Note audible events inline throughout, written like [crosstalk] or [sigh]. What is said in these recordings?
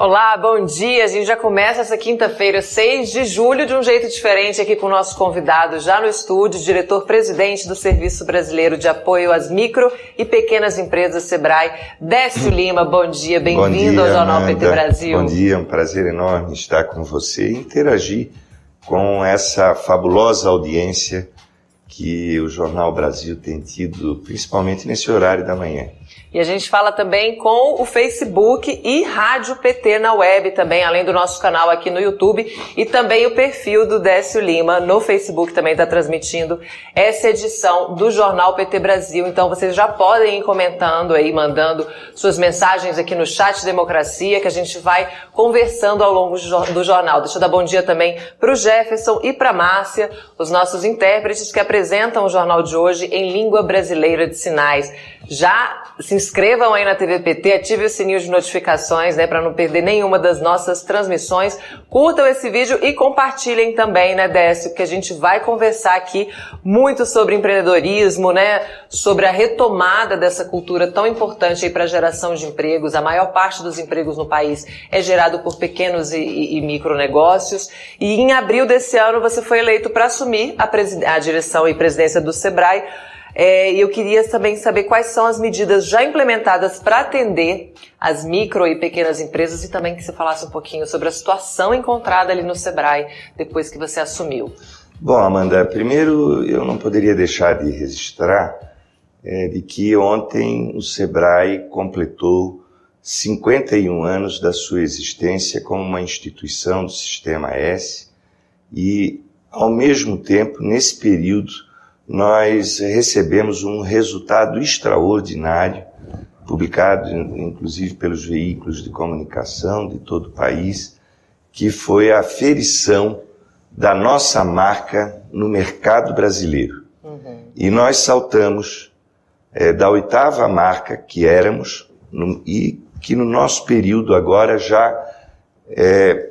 Olá, bom dia. A gente já começa essa quinta-feira, 6 de julho, de um jeito diferente aqui com o nosso convidado já no estúdio, diretor-presidente do Serviço Brasileiro de Apoio às Micro e Pequenas Empresas, SEBRAE, Décio Lima. Bom dia, bem-vindo ao Jornal. PT Brasil. Bom dia, é um prazer enorme estar com você e interagir com essa fabulosa audiência que o Jornal Brasil tem tido, principalmente nesse horário da manhã. E a gente fala também com o Facebook e Rádio PT na web também, além do nosso canal aqui no YouTube e também o perfil do Décio Lima no Facebook também está transmitindo essa edição do Jornal PT Brasil. Então vocês já podem ir comentando aí, mandando suas mensagens aqui no chat Democracia, que a gente vai conversando ao longo do jornal. Deixa eu dar bom dia também para o Jefferson e para Márcia, os nossos intérpretes que apresentam o jornal de hoje em língua brasileira de sinais. Já se inscrevam aí na TVPT, ative o sininho de notificações, né, para não perder nenhuma das nossas transmissões. Curtam esse vídeo e compartilhem também, né, Décio, que a gente vai conversar aqui muito sobre empreendedorismo, né, sobre a retomada dessa cultura tão importante aí para a geração de empregos. A maior parte dos empregos no país é gerado por pequenos e, e, e micronegócios. E em abril desse ano você foi eleito para assumir a, a direção e presidência do Sebrae. É, eu queria também saber quais são as medidas já implementadas para atender as micro e pequenas empresas e também que você falasse um pouquinho sobre a situação encontrada ali no Sebrae depois que você assumiu. Bom, Amanda, primeiro eu não poderia deixar de registrar é, de que ontem o Sebrae completou 51 anos da sua existência como uma instituição do Sistema S e, ao mesmo tempo, nesse período, nós recebemos um resultado extraordinário, publicado inclusive pelos veículos de comunicação de todo o país, que foi a aferição da nossa marca no mercado brasileiro. Uhum. E nós saltamos é, da oitava marca que éramos no, e que no nosso período agora já é,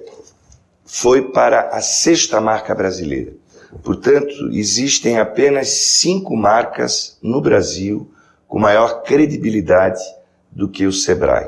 foi para a sexta marca brasileira. Portanto, existem apenas cinco marcas no Brasil com maior credibilidade do que o Sebrae.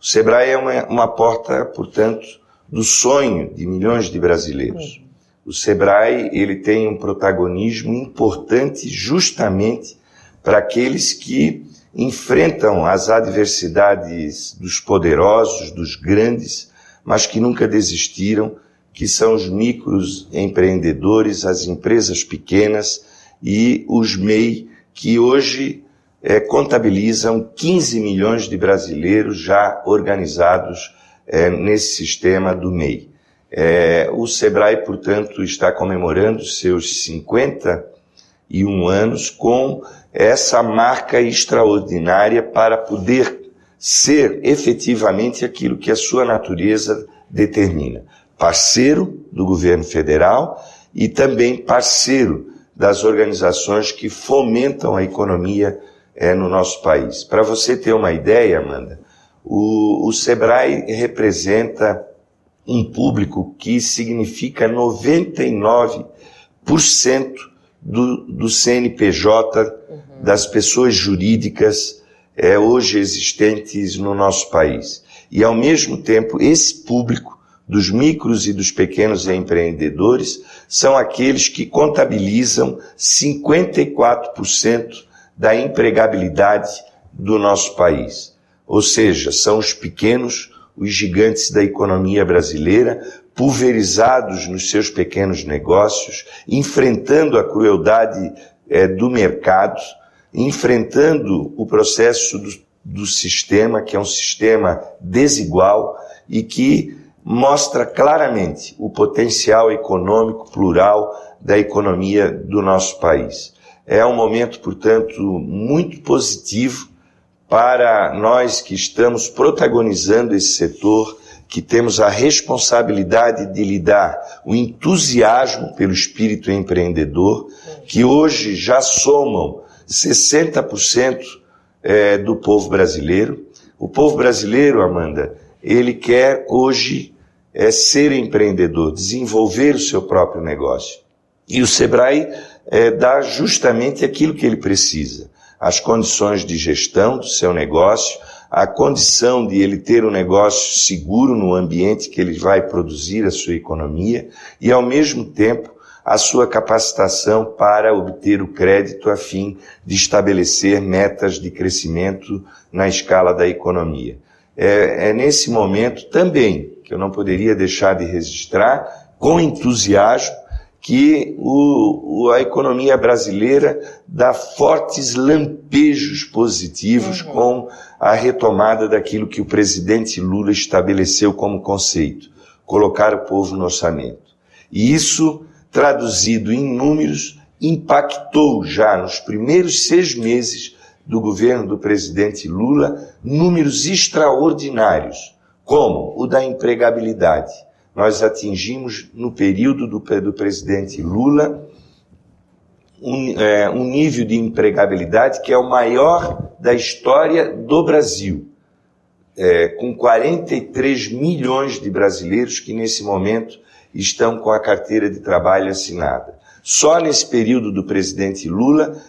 O Sebrae é uma, uma porta, portanto, do sonho de milhões de brasileiros. O Sebrae ele tem um protagonismo importante justamente para aqueles que enfrentam as adversidades dos poderosos, dos grandes, mas que nunca desistiram que são os micros empreendedores, as empresas pequenas e os MEI, que hoje é, contabilizam 15 milhões de brasileiros já organizados é, nesse sistema do MEI. É, o Sebrae, portanto, está comemorando seus 51 anos com essa marca extraordinária para poder ser efetivamente aquilo que a sua natureza determina parceiro do governo federal e também parceiro das organizações que fomentam a economia é, no nosso país. Para você ter uma ideia, Amanda, o, o Sebrae representa um público que significa 99% do, do CNPJ uhum. das pessoas jurídicas é, hoje existentes no nosso país. E, ao mesmo tempo, esse público dos micros e dos pequenos empreendedores são aqueles que contabilizam 54% da empregabilidade do nosso país. Ou seja, são os pequenos, os gigantes da economia brasileira, pulverizados nos seus pequenos negócios, enfrentando a crueldade é, do mercado, enfrentando o processo do, do sistema, que é um sistema desigual e que mostra claramente o potencial econômico plural da economia do nosso país. É um momento, portanto, muito positivo para nós que estamos protagonizando esse setor, que temos a responsabilidade de lidar o entusiasmo pelo espírito empreendedor, que hoje já somam 60% é, do povo brasileiro. O povo brasileiro, Amanda, ele quer hoje é, ser empreendedor, desenvolver o seu próprio negócio. E o Sebrae é, dá justamente aquilo que ele precisa: as condições de gestão do seu negócio, a condição de ele ter um negócio seguro no ambiente que ele vai produzir a sua economia e, ao mesmo tempo, a sua capacitação para obter o crédito a fim de estabelecer metas de crescimento na escala da economia. É, é nesse momento também que eu não poderia deixar de registrar, com entusiasmo, que o, a economia brasileira dá fortes lampejos positivos uhum. com a retomada daquilo que o presidente Lula estabeleceu como conceito, colocar o povo no orçamento. E isso traduzido em números, impactou já nos primeiros seis meses do governo do presidente Lula números extraordinários, como o da empregabilidade. Nós atingimos, no período do, do presidente Lula, um, é, um nível de empregabilidade que é o maior da história do Brasil. É, com 43 milhões de brasileiros que nesse momento estão com a carteira de trabalho assinada. Só nesse período do presidente Lula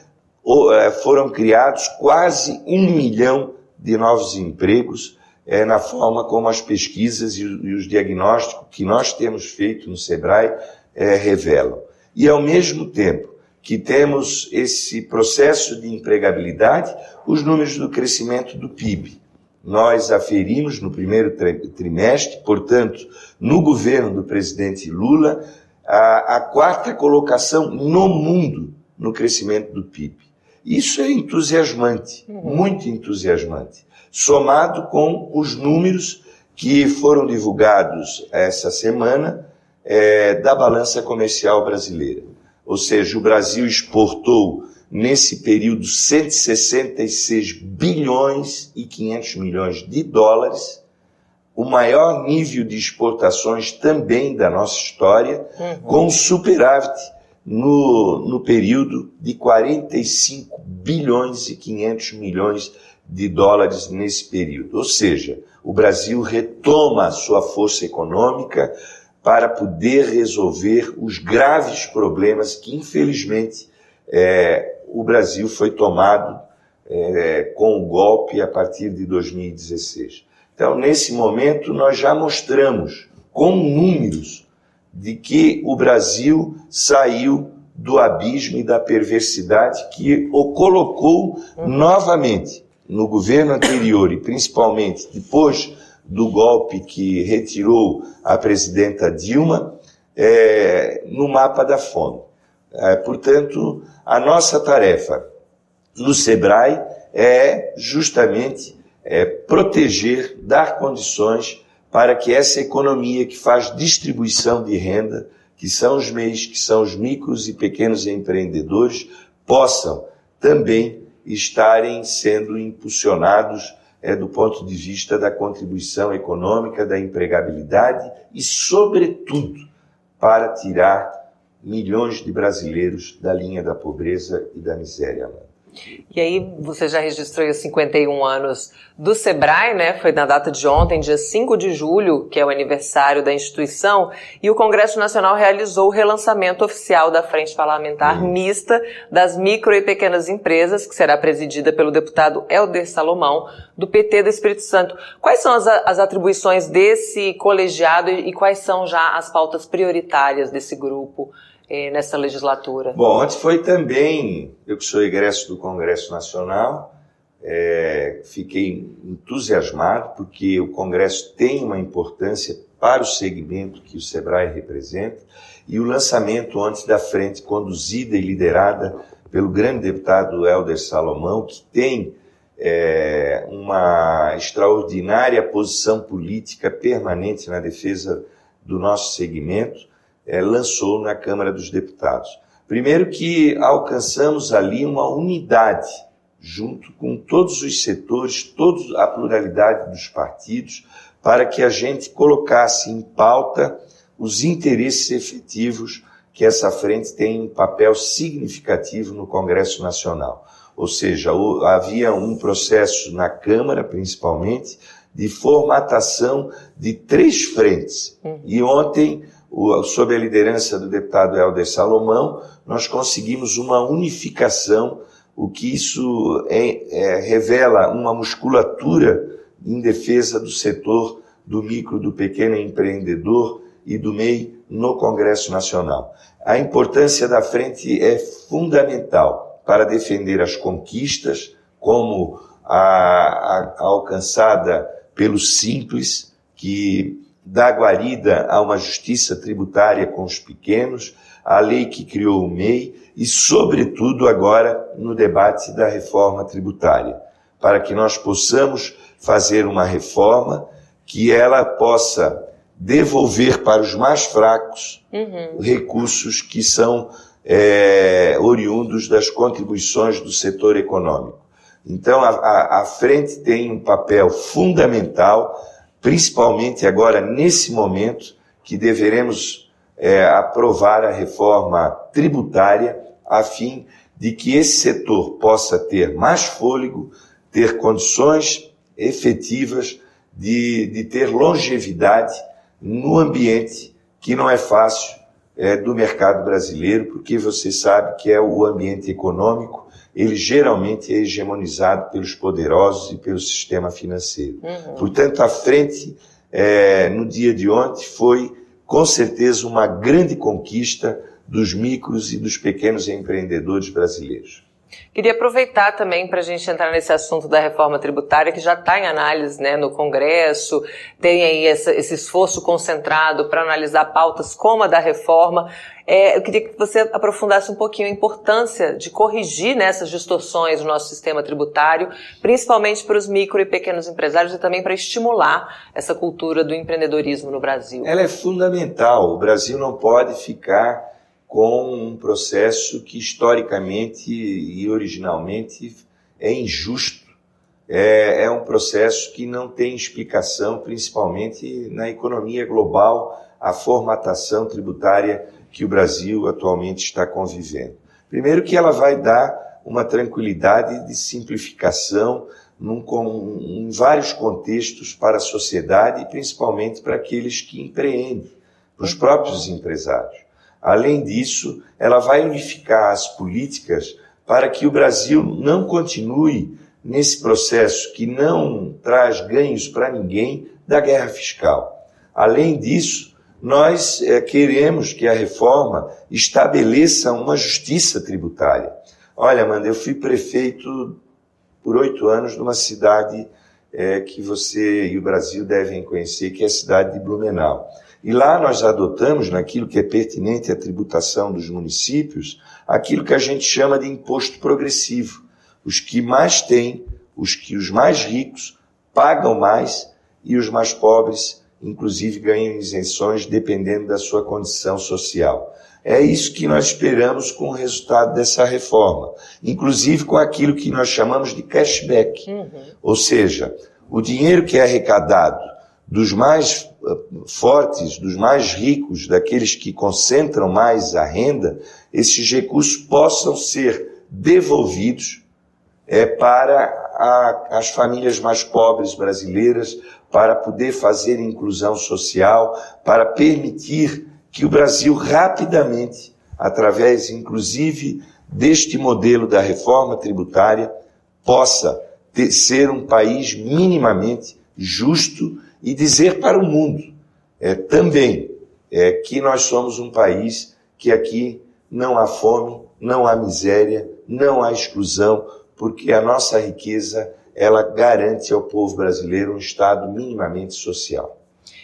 foram criados quase um milhão de novos empregos é, na forma como as pesquisas e os diagnósticos que nós temos feito no SEBRAE é, revelam. E ao mesmo tempo que temos esse processo de empregabilidade, os números do crescimento do PIB nós aferimos no primeiro trimestre, portanto, no governo do presidente Lula, a, a, quarta colocação no mundo no crescimento do PIB. Isso é entusiasmante, uhum. muito entusiasmante, somado com os números que foram divulgados essa semana é, da balança comercial brasileira. Ou seja, o Brasil exportou nesse período 166 bilhões e 500 milhões de dólares, o maior nível de exportações também da nossa história, uhum. com superávit no, no período de 45 bilhões e 500 milhões de dólares nesse período. Ou seja, o Brasil retoma a sua força econômica para poder resolver os graves problemas que, infelizmente, é, o Brasil foi tomado é, com o golpe a partir de 2016. Então, nesse momento, nós já mostramos com números de que o Brasil saiu do abismo e da perversidade que o colocou novamente no governo anterior e principalmente depois do golpe que retirou a presidenta Dilma é, no mapa da fome. É, portanto, a nossa tarefa no SEBRAE é justamente é, proteger, dar condições para que essa economia que faz distribuição de renda, que são os MEIs, que são os micros e pequenos empreendedores, possam também estarem sendo impulsionados é, do ponto de vista da contribuição econômica, da empregabilidade e, sobretudo, para tirar milhões de brasileiros da linha da pobreza e da miséria. E aí, você já registrou os 51 anos do SEBRAE, né? Foi na data de ontem, dia 5 de julho, que é o aniversário da instituição, e o Congresso Nacional realizou o relançamento oficial da Frente Parlamentar uhum. Mista das Micro e Pequenas Empresas, que será presidida pelo deputado Helder Salomão, do PT do Espírito Santo. Quais são as, as atribuições desse colegiado e, e quais são já as pautas prioritárias desse grupo? Eh, nessa legislatura? Bom, antes foi também, eu que sou egresso do Congresso Nacional, é, fiquei entusiasmado porque o Congresso tem uma importância para o segmento que o SEBRAE representa e o lançamento antes da frente, conduzida e liderada pelo grande deputado Helder Salomão, que tem é, uma extraordinária posição política permanente na defesa do nosso segmento, é, lançou na Câmara dos Deputados. Primeiro que alcançamos ali uma unidade junto com todos os setores, toda a pluralidade dos partidos, para que a gente colocasse em pauta os interesses efetivos que essa frente tem um papel significativo no Congresso Nacional. Ou seja, havia um processo na Câmara, principalmente, de formatação de três frentes. Uhum. E ontem sob a liderança do deputado Helder Salomão, nós conseguimos uma unificação o que isso é, é, revela uma musculatura em defesa do setor do micro, do pequeno empreendedor e do MEI no Congresso Nacional. A importância da frente é fundamental para defender as conquistas, como a, a, a alcançada pelo Simples, que dá guarida a uma justiça tributária com os pequenos, a lei que criou o MEI e, sobretudo, agora no debate da reforma tributária, para que nós possamos fazer uma reforma que ela possa devolver para os mais fracos uhum. recursos que são é, oriundos das contribuições do setor econômico. Então, a, a, a frente tem um papel fundamental, principalmente agora nesse momento que deveremos é, aprovar a reforma tributária a fim de que esse setor possa ter mais fôlego, ter condições efetivas de, de ter longevidade no ambiente que não é fácil é, do mercado brasileiro, porque você sabe que é o ambiente econômico, ele geralmente é hegemonizado pelos poderosos e pelo sistema financeiro. Uhum. Portanto, a frente é, no dia de ontem foi, com certeza, uma grande conquista dos micros e dos pequenos empreendedores brasileiros. Queria aproveitar também para a gente entrar nesse assunto da reforma tributária, que já está em análise né, no Congresso, tem aí essa, esse esforço concentrado para analisar pautas como a da reforma. É, eu queria que você aprofundasse um pouquinho a importância de corrigir né, essas distorções no nosso sistema tributário, principalmente para os micro e pequenos empresários e também para estimular essa cultura do empreendedorismo no Brasil. Ela é fundamental. O Brasil não pode ficar com um processo que historicamente e originalmente é injusto. É, é, um processo que não tem explicação, principalmente na economia global, a formatação tributária que o Brasil atualmente está convivendo. Primeiro, que ela vai dar uma tranquilidade de simplificação num, com, em vários contextos para a sociedade e principalmente para aqueles que empreendem, para os próprios empresários. Além disso, ela vai unificar as políticas para que o Brasil não continue nesse processo que não traz ganhos para ninguém da guerra fiscal. Além disso, nós é, queremos que a reforma estabeleça uma justiça tributária. Olha, Amanda, eu fui prefeito por oito anos numa cidade é, que você e o Brasil devem conhecer, que é a cidade de Blumenau. E lá nós adotamos, naquilo que é pertinente à tributação dos municípios, aquilo que a gente chama de imposto progressivo. Os que mais têm, os que os mais ricos pagam mais e os mais pobres, inclusive, ganham isenções dependendo da sua condição social. É isso que nós esperamos com o resultado dessa reforma, inclusive com aquilo que nós chamamos de cashback, uhum. ou seja, o dinheiro que é arrecadado dos mais fortes, dos mais ricos, daqueles que concentram mais a renda, esses recursos possam ser devolvidos é, para a, as famílias mais pobres brasileiras, para poder fazer inclusão social, para permitir que o Brasil rapidamente, através inclusive deste modelo da reforma tributária, possa ter, ser um país minimamente justo e dizer para o mundo é, também é, que nós somos um país que aqui não há fome, não há miséria, não há exclusão, porque a nossa riqueza ela garante ao povo brasileiro um estado minimamente social.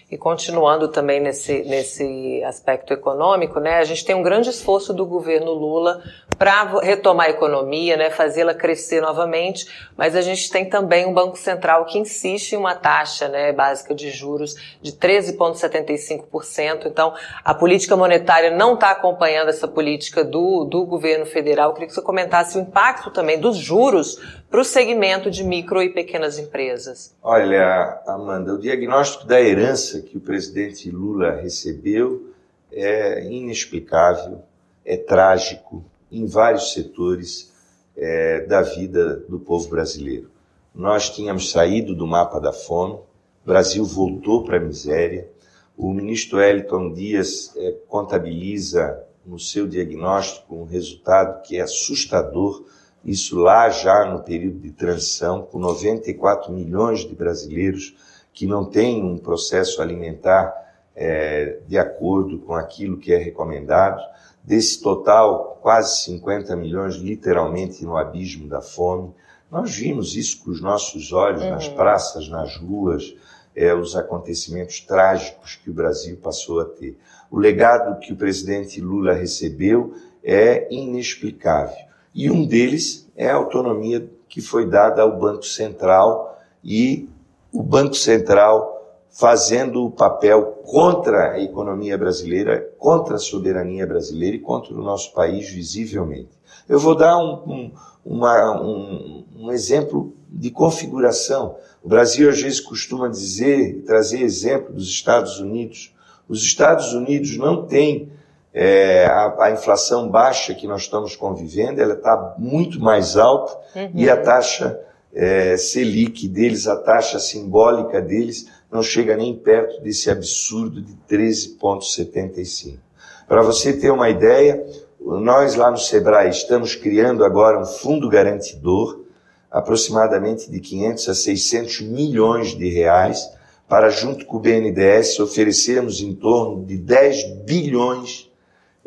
E continuando também nesse, nesse aspecto econômico, né, a gente tem um grande esforço do governo Lula para retomar a economia, né, fazê-la crescer novamente, mas a gente tem também um Banco Central que insiste em uma taxa né, básica de juros de 13,75%. Então, a política monetária não está acompanhando essa política do, do governo federal. Eu queria que você comentasse o impacto também dos juros para o segmento de micro e pequenas empresas. Olha, Amanda, o diagnóstico da herança que o presidente Lula recebeu é inexplicável, é trágico em vários setores é, da vida do povo brasileiro. Nós tínhamos saído do mapa da fome, o Brasil voltou para a miséria. O ministro Eliton Dias é, contabiliza no seu diagnóstico um resultado que é assustador isso lá já no período de transição, com 94 milhões de brasileiros que não têm um processo alimentar é, de acordo com aquilo que é recomendado. Desse total, quase 50 milhões literalmente no abismo da fome. Nós vimos isso com os nossos olhos uhum. nas praças, nas ruas, é, os acontecimentos trágicos que o Brasil passou a ter. O legado que o presidente Lula recebeu é inexplicável. E um deles é a autonomia que foi dada ao Banco Central e o Banco Central fazendo o papel contra a economia brasileira, contra a soberania brasileira e contra o nosso país visivelmente. Eu vou dar um, um, uma, um, um exemplo de configuração. O Brasil às vezes costuma dizer, trazer exemplo dos Estados Unidos. Os Estados Unidos não têm é, a, a, inflação baixa que nós estamos convivendo, ela está muito mais alta uhum. e a taxa é, Selic deles, a taxa simbólica deles, não chega nem perto desse absurdo de 13,75. Para você ter uma ideia, nós lá no Sebrae estamos criando agora um fundo garantidor, aproximadamente de 500 a 600 milhões de reais, para junto com o BNDES oferecermos em torno de 10 bilhões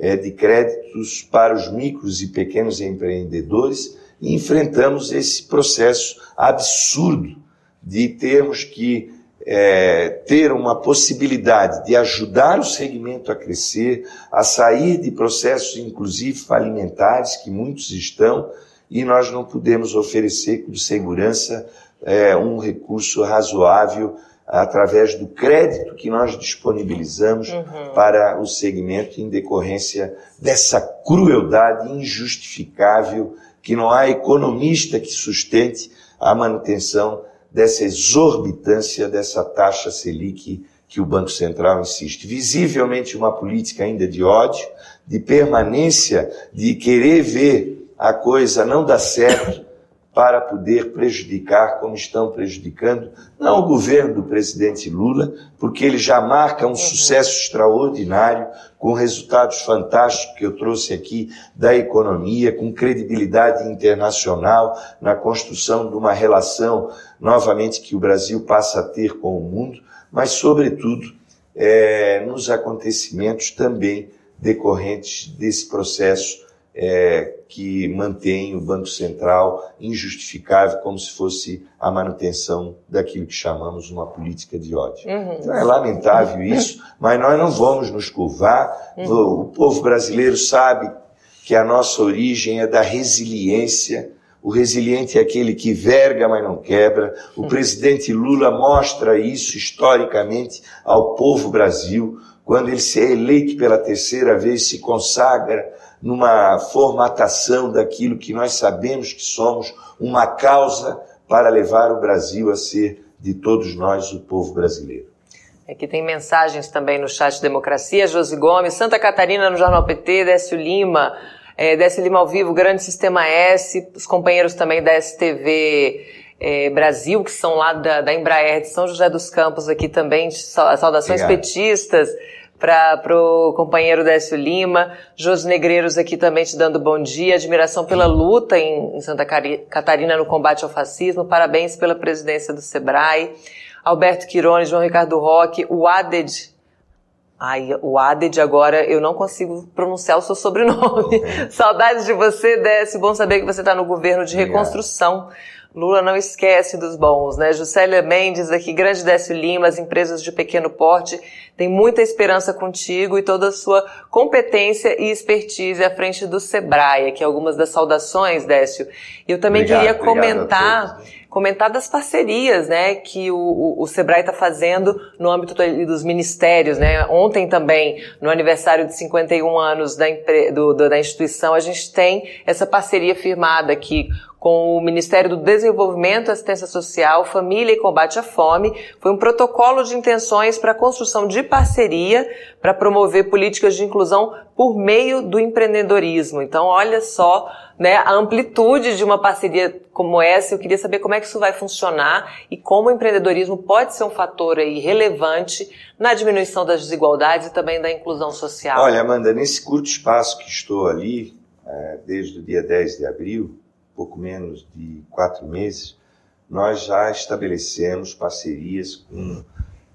é, de créditos para os micros e pequenos empreendedores e enfrentamos esse processo absurdo de termos que é, ter uma possibilidade de ajudar o segmento a crescer, a sair de processos, inclusive falimentares, que muitos estão, e nós não podemos oferecer com segurança é, um recurso razoável através do crédito que nós disponibilizamos uhum. para o segmento em decorrência dessa crueldade injustificável que não há economista que sustente a manutenção dessa exorbitância dessa taxa Selic que o Banco Central insiste. Visivelmente uma política ainda de ódio, de permanência, de querer ver a coisa não dar certo para poder prejudicar, como estão prejudicando, não o governo do presidente Lula, porque ele já marca um uhum. sucesso extraordinário, com resultados fantásticos que eu trouxe aqui da economia, com credibilidade internacional na construção de uma relação, novamente, que o Brasil passa a ter com o mundo, mas, sobretudo, é, nos acontecimentos também decorrentes desse processo é, que mantém o Banco Central injustificável, como se fosse a manutenção daquilo que chamamos uma política de ódio. Uhum. Então é lamentável isso, mas nós não vamos nos curvar. Uhum. O povo brasileiro sabe que a nossa origem é da resiliência. O resiliente é aquele que verga, mas não quebra. O uhum. presidente Lula mostra isso historicamente ao povo Brasil, quando ele se é eleito pela terceira vez, se consagra numa formatação daquilo que nós sabemos que somos, uma causa para levar o Brasil a ser de todos nós o povo brasileiro. Aqui tem mensagens também no chat Democracia, Josi Gomes, Santa Catarina no Jornal PT, Décio Lima, é, Décio Lima ao vivo, Grande Sistema S, os companheiros também da STV é, Brasil, que são lá da, da Embraer de São José dos Campos aqui também, saudações Obrigado. petistas para o companheiro Décio Lima, Jos Negreiros aqui também te dando bom dia, admiração pela luta em, em Santa Catarina no combate ao fascismo, parabéns pela presidência do SEBRAE, Alberto Quirone, João Ricardo Roque, o ADED, Ai, o Aded agora eu não consigo pronunciar o seu sobrenome. [laughs] Saudades de você, Décio. Bom saber que você está no governo de reconstrução. Lula não esquece dos bons, né? Juscelia Mendes aqui, Grande Décio Lima, as empresas de pequeno porte têm muita esperança contigo e toda a sua competência e expertise à frente do Sebrae, aqui algumas das saudações, Décio. E eu também obrigado, queria comentar todos, né? comentar das parcerias, né, que o, o, o Sebrae está fazendo no âmbito dos ministérios, né. Ontem também, no aniversário de 51 anos da, do, da instituição, a gente tem essa parceria firmada aqui com o Ministério do Desenvolvimento, Assistência Social, Família e Combate à Fome. Foi um protocolo de intenções para a construção de parceria para promover políticas de inclusão por meio do empreendedorismo. Então, olha só né, a amplitude de uma parceria como essa. Eu queria saber como é que isso vai funcionar e como o empreendedorismo pode ser um fator aí relevante na diminuição das desigualdades e também da inclusão social. Olha, Amanda, nesse curto espaço que estou ali, é, desde o dia 10 de abril, pouco menos de quatro meses, nós já estabelecemos parcerias com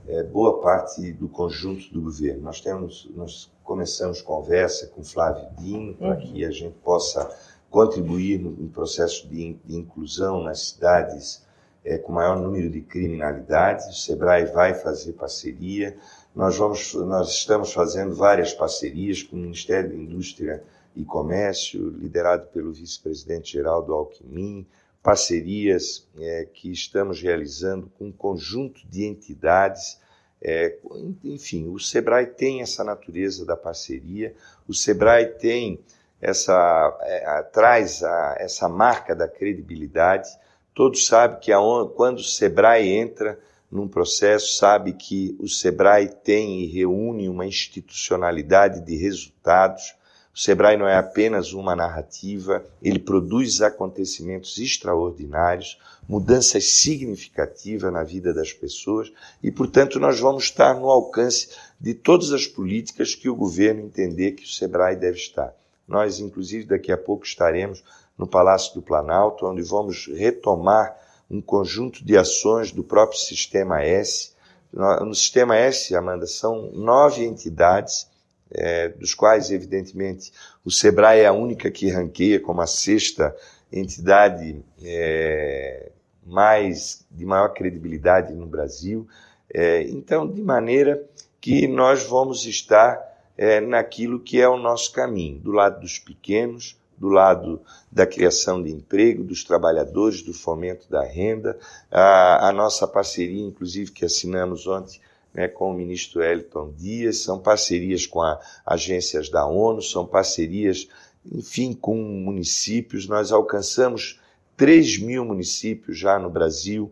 é, boa parte do conjunto do governo. Nós temos, nós começamos conversa com Flávio Dino para uhum. que a gente possa contribuir no, no processo de, de, inclusão nas cidades é, com maior número de criminalidade. O Sebrae vai fazer parceria. Nós vamos, nós estamos fazendo várias parcerias com o Ministério da Indústria e Comércio, liderado pelo vice-presidente Geraldo Alckmin, parcerias é, que estamos realizando com um conjunto de entidades. É, enfim, o Sebrae tem essa natureza da parceria, o Sebrae tem essa, é, traz a, essa marca da credibilidade. Todos sabem que a, quando o Sebrae entra num processo, sabe que o Sebrae tem e reúne uma institucionalidade de resultados o Sebrae não é apenas uma narrativa, ele produz acontecimentos extraordinários, mudanças significativas na vida das pessoas e, portanto, nós vamos estar no alcance de todas as políticas que o governo entender que o Sebrae deve estar. Nós, inclusive, daqui a pouco estaremos no Palácio do Planalto, onde vamos retomar um conjunto de ações do próprio Sistema S. No Sistema S, Amanda, são nove entidades é, dos quais, evidentemente, o SEBRAE é a única que ranqueia como a sexta entidade é, mais de maior credibilidade no Brasil. É, então, de maneira que nós vamos estar é, naquilo que é o nosso caminho, do lado dos pequenos, do lado da criação de emprego, dos trabalhadores, do fomento da renda, a, a nossa parceria, inclusive, que assinamos ontem né, com o ministro Elton Dias, são parcerias com a, agências da ONU, são parcerias, enfim, com municípios. Nós alcançamos 3 mil municípios já no Brasil,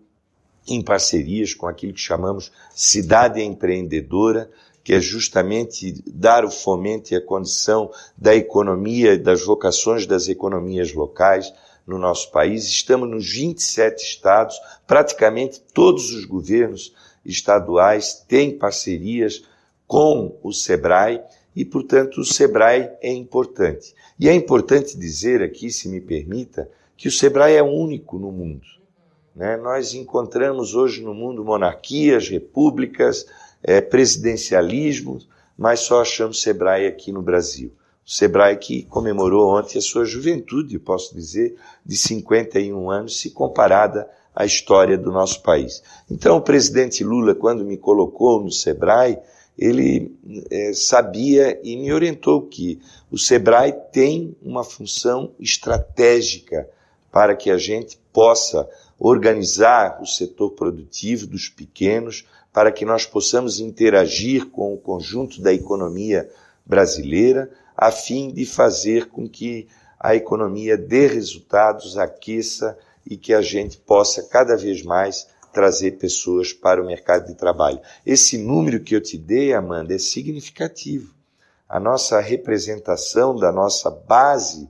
em parcerias com aquilo que chamamos cidade empreendedora, que é justamente dar o fomento e a condição da economia, das vocações das economias locais no nosso país. Estamos nos 27 estados, praticamente todos os governos estaduais têm parcerias com o SEBRAE e, portanto, o SEBRAE é importante. E é importante dizer aqui, se me permita, que o SEBRAE é único no mundo. Né? Nós encontramos hoje no mundo monarquias, repúblicas, é, presidencialismo, mas só achamos SEBRAE aqui no Brasil. O Sebrae que comemorou ontem a sua juventude, posso dizer, de 51 anos, se comparada à história do nosso país. Então, o presidente Lula, quando me colocou no Sebrae, ele é, sabia e me orientou que o Sebrae tem uma função estratégica para que a gente possa organizar o setor produtivo dos pequenos, para que nós possamos interagir com o conjunto da economia brasileira, a fim de fazer com que a economia dê resultados, aqueça e que a gente possa cada vez mais trazer pessoas para o mercado de trabalho. Esse número que eu te dei, Amanda, é significativo. A nossa representação da nossa base,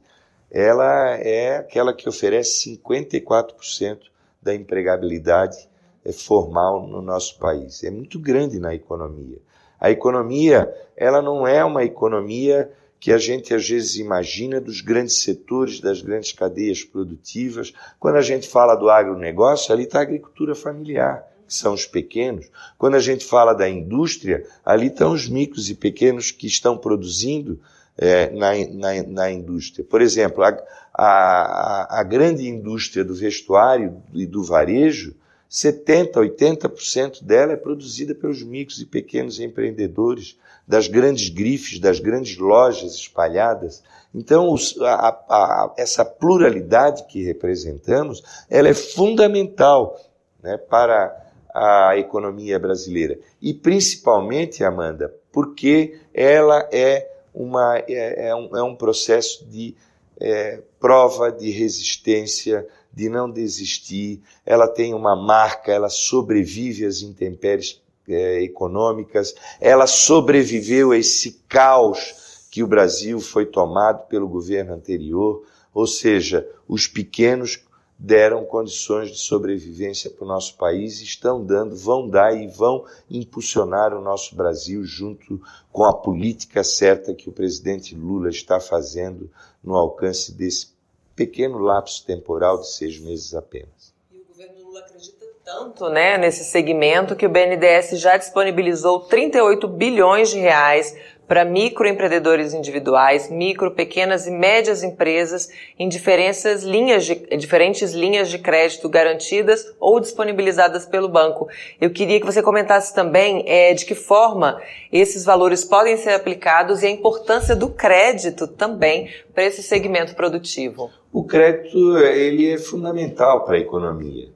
ela é aquela que oferece 54% da empregabilidade é, formal no nosso país. É muito grande na economia. A economia, ela não é uma economia que a gente às vezes imagina dos grandes setores, das grandes cadeias produtivas. Quando a gente fala do agronegócio, ali está a agricultura familiar, que são os pequenos. Quando a gente fala da indústria, ali estão os micros e pequenos que estão produzindo é, na, na, na, indústria. Por exemplo, a, a, a grande indústria do vestuário e do varejo, 70%, 80% dela é produzida pelos micros e pequenos empreendedores das grandes grifes, das grandes lojas espalhadas. Então, a, a, essa pluralidade que representamos, ela é fundamental né, para a economia brasileira. E principalmente, Amanda, porque ela é, uma, é, é, um, é um processo de é, prova de resistência, de não desistir, ela tem uma marca, ela sobrevive às intempéries é, econômicas, ela sobreviveu a esse caos que o Brasil foi tomado pelo governo anterior, ou seja, os pequenos deram condições de sobrevivência para o nosso país, estão dando, vão dar e vão impulsionar o nosso Brasil junto com a política certa que o presidente Lula está fazendo no alcance desse pequeno lapso temporal de seis meses apenas. E o governo Lula acredita tanto né, nesse segmento que o BNDES já disponibilizou 38 bilhões de reais para microempreendedores individuais, micro, pequenas e médias empresas em diferentes linhas, de, diferentes linhas de crédito garantidas ou disponibilizadas pelo banco. Eu queria que você comentasse também é, de que forma esses valores podem ser aplicados e a importância do crédito também para esse segmento produtivo. O crédito ele é fundamental para a economia.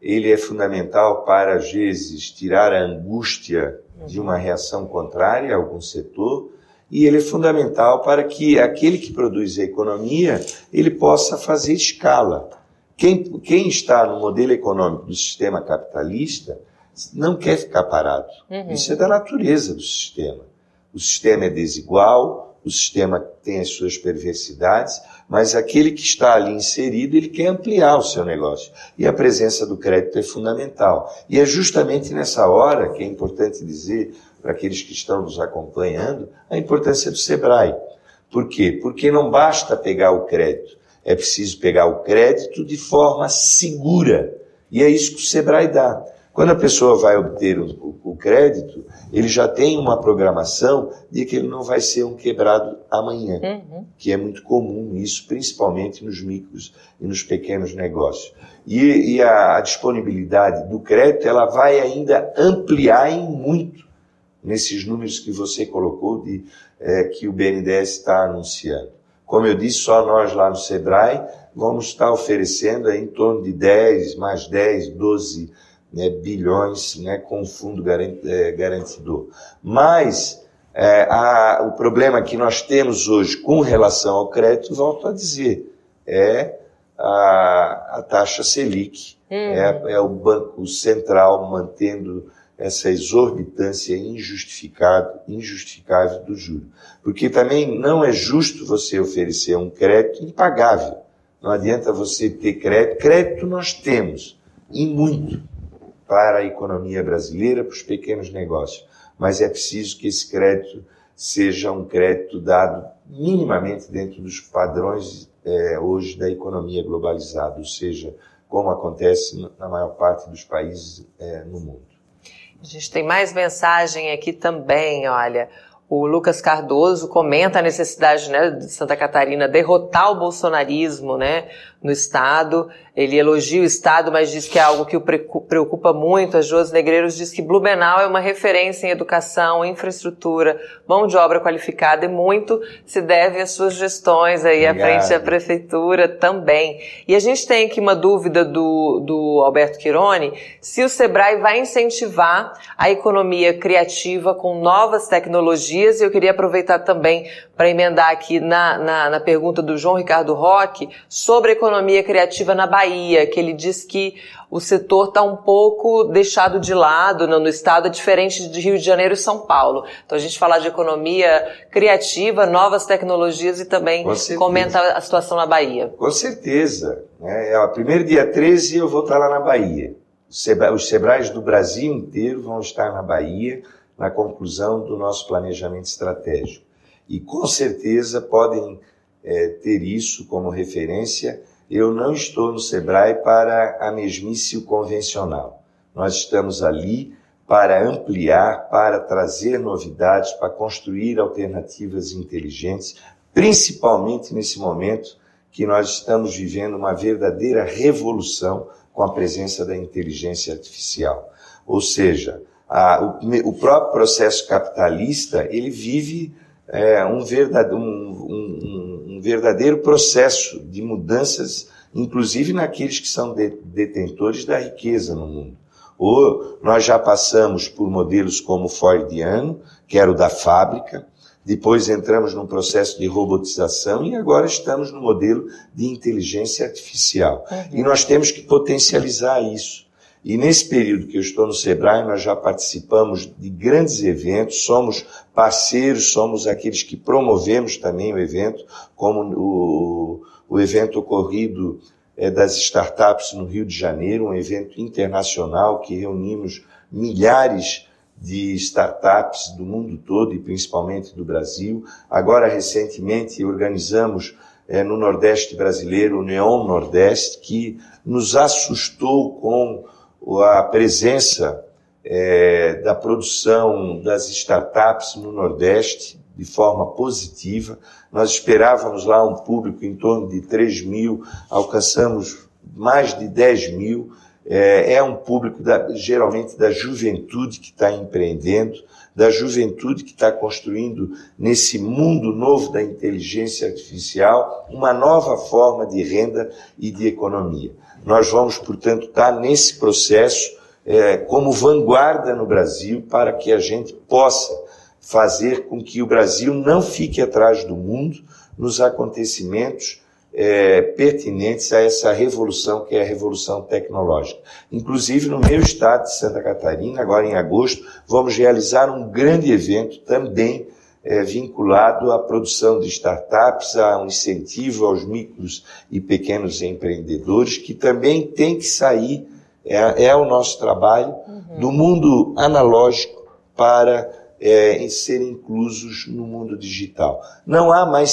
Ele é fundamental para, às vezes, tirar a angústia de uma reação contrária a algum setor, e ele é fundamental para que aquele que produz a economia ele possa fazer escala. Quem, quem está no modelo econômico do sistema capitalista não quer ficar parado. Uhum. Isso é da natureza do sistema. O sistema é desigual, o sistema tem as suas perversidades, mas aquele que está ali inserido, ele quer ampliar o seu negócio. E a presença do crédito é fundamental. E é justamente nessa hora que é importante dizer para aqueles que estão nos acompanhando a importância do Sebrae. Por quê? Porque não basta pegar o crédito, é preciso pegar o crédito de forma segura. E é isso que o Sebrae dá. Quando a pessoa vai obter o, o, crédito, ele já tem uma programação de que ele não vai ser um quebrado amanhã, uhum. que é muito comum isso, principalmente nos micros e nos pequenos negócios. E, e a, a, disponibilidade do crédito, ela vai ainda ampliar em muito nesses números que você colocou de é, que o BNDES está anunciando. Como eu disse, só nós lá no Sebrae vamos estar oferecendo em torno de 10, mais 10, 12 né, bilhões né, com o fundo é, garantidor. Mas é, a, o problema que nós temos hoje com relação ao crédito, volto a dizer, é a, a taxa Selic. É, é o Banco Central mantendo essa exorbitância injustificada, injustificável do juro. Porque também não é justo você oferecer um crédito impagável. Não adianta você ter crédito. Crédito nós temos, e muito para a economia brasileira, para os pequenos negócios. Mas é preciso que esse crédito seja um crédito dado minimamente dentro dos padrões é, hoje da economia globalizada, ou seja, como acontece na maior parte dos países é, no mundo. A gente tem mais mensagem aqui também, olha. O Lucas Cardoso comenta a necessidade né, de Santa Catarina derrotar o bolsonarismo né, no Estado. Ele elogia o Estado, mas diz que é algo que o preocupa muito. A Josi Negreiros diz que Blumenau é uma referência em educação, infraestrutura, mão de obra qualificada e muito se deve às suas gestões aí Obrigado. à frente da prefeitura também. E a gente tem aqui uma dúvida do, do Alberto Quirone, se o Sebrae vai incentivar a economia criativa com novas tecnologias dias e eu queria aproveitar também para emendar aqui na, na, na, pergunta do João Ricardo Roque sobre a economia criativa na Bahia, que ele diz que o setor está um pouco deixado de lado no, no estado, é diferente de Rio de Janeiro e São Paulo. Então a gente fala de economia criativa, novas tecnologias e também comenta a situação na Bahia. Com certeza. É, é, primeiro dia 13 eu vou estar lá na Bahia. Os Sebrais do Brasil inteiro vão estar na Bahia na conclusão do nosso planejamento estratégico. E com certeza podem é, ter isso como referência. Eu não estou no Sebrae para a mesmice convencional. Nós estamos ali para ampliar, para trazer novidades, para construir alternativas inteligentes, principalmente nesse momento que nós estamos vivendo uma verdadeira revolução com a presença da inteligência artificial. Ou seja, a, o, o, próprio processo capitalista ele vive é, um, verdadeiro, um, um, um, verdadeiro processo de mudanças, inclusive naqueles que são de, detentores da riqueza no mundo. Ou nós já passamos por modelos como o Fordiano, que era o da fábrica, depois entramos num processo de robotização e agora estamos no modelo de inteligência artificial. Uhum. E nós temos que potencializar isso. E nesse período que eu estou no Sebrae, nós já participamos de grandes eventos, somos parceiros, somos aqueles que promovemos também o evento, como o, o evento ocorrido é, das startups no Rio de Janeiro, um evento internacional que reunimos milhares de startups do mundo todo e principalmente do Brasil. Agora, recentemente, organizamos é, no Nordeste brasileiro, o Neon Nordeste, que nos assustou com a presença é, da produção das startups no Nordeste de forma positiva. Nós esperávamos lá um público em torno de 3 mil, alcançamos mais de 10 mil. É, é um público da, geralmente da juventude que está empreendendo, da juventude que está construindo nesse mundo novo da inteligência artificial uma nova forma de renda e de economia. Nós vamos, portanto, estar nesse processo é, como vanguarda no Brasil para que a gente possa fazer com que o Brasil não fique atrás do mundo nos acontecimentos é, pertinentes a essa revolução que é a revolução tecnológica. Inclusive, no meu estado de Santa Catarina, agora em agosto, vamos realizar um grande evento também é, vinculado à produção de startups, a um incentivo aos micros e pequenos empreendedores, que também tem que sair, é, é o nosso trabalho, uhum. do mundo analógico para é, ser inclusos no mundo digital. Não há mais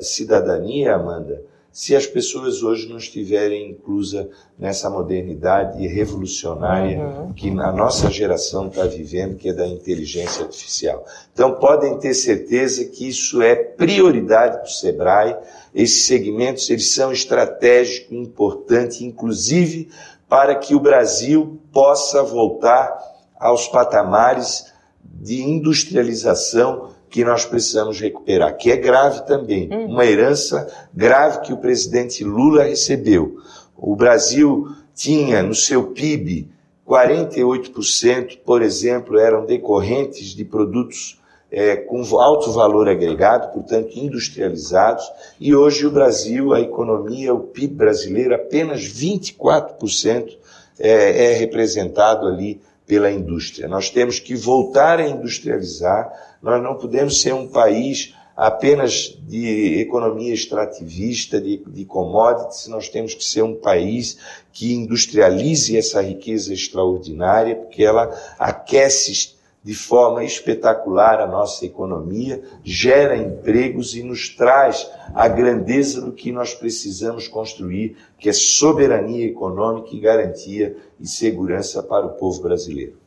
cidadania, Amanda, se as pessoas hoje não estiverem inclusas nessa modernidade revolucionária uhum. que a nossa geração está vivendo, que é da inteligência artificial. Então podem ter certeza que isso é prioridade para o Sebrae. Esses segmentos eles são estratégicos, importantes, inclusive para que o Brasil possa voltar aos patamares de industrialização que nós precisamos recuperar, que é grave também, uhum. uma herança grave que o presidente Lula recebeu. O Brasil tinha no seu PIB 48%, por exemplo, eram decorrentes de produtos é, com alto valor agregado, portanto industrializados, e hoje o Brasil, a economia, o PIB brasileiro, apenas 24% é, é representado ali pela indústria. Nós temos que voltar a industrializar, nós não podemos ser um país apenas de economia extrativista, de, de commodities, nós temos que ser um país que industrialize essa riqueza extraordinária, porque ela aquece de forma espetacular a nossa economia, gera empregos e nos traz a grandeza do que nós precisamos construir, que é soberania econômica e garantia e segurança para o povo brasileiro.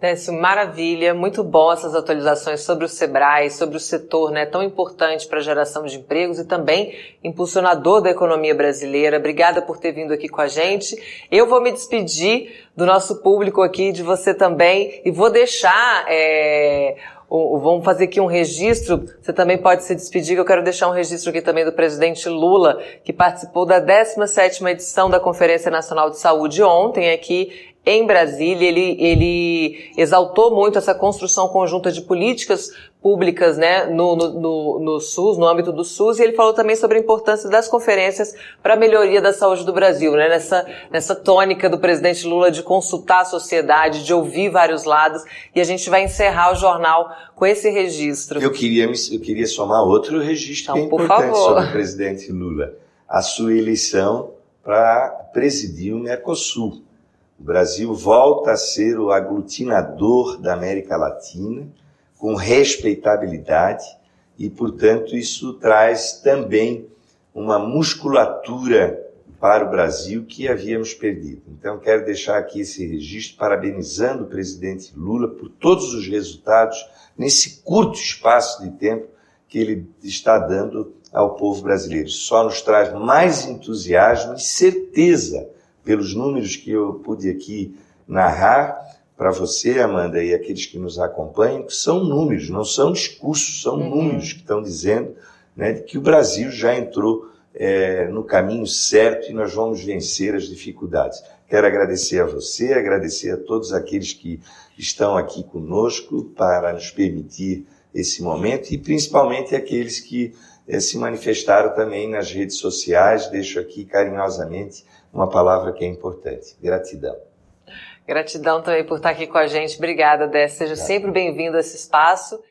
Décio, maravilha, muito bom essas atualizações sobre o Sebrae, sobre o setor né, tão importante para a geração de empregos e também impulsionador da economia brasileira. Obrigada por ter vindo aqui com a gente. Eu vou me despedir do nosso público aqui, de você também, e vou deixar. É, vamos fazer aqui um registro. Você também pode se despedir, que eu quero deixar um registro aqui também do presidente Lula, que participou da 17ª edição da Conferência Nacional de Saúde ontem aqui em Brasília, ele, ele exaltou muito essa construção conjunta de políticas públicas né, no, no, no, SUS, no âmbito do SUS, e ele falou também sobre a importância das conferências para a melhoria da saúde do Brasil, né, nessa, nessa tônica do presidente Lula de consultar a sociedade, de ouvir vários lados, e a gente vai encerrar o jornal com esse registro. Eu queria, eu queria somar outro registro então, é importante sobre o presidente Lula, a sua eleição para presidir o Mercosul. O Brasil volta a ser o aglutinador da América Latina, com respeitabilidade, e, portanto, isso traz também uma musculatura para o Brasil que havíamos perdido. Então, quero deixar aqui esse registro parabenizando o presidente Lula por todos os resultados nesse curto espaço de tempo que ele está dando ao povo brasileiro. Só nos traz mais entusiasmo e certeza pelos números que eu pude aqui narrar para você, Amanda, e aqueles que nos acompanham, que são números, não são discursos, são uhum. números que estão dizendo né, que o Brasil já entrou é, no caminho certo e nós vamos vencer as dificuldades. Quero agradecer a você, agradecer a todos aqueles que estão aqui conosco para nos permitir esse momento e principalmente aqueles que é, se manifestaram também nas redes sociais. Deixo aqui carinhosamente uma palavra que é importante: gratidão. Gratidão também por estar aqui com a gente. Obrigada, Dé. Seja sempre bem-vindo a esse espaço.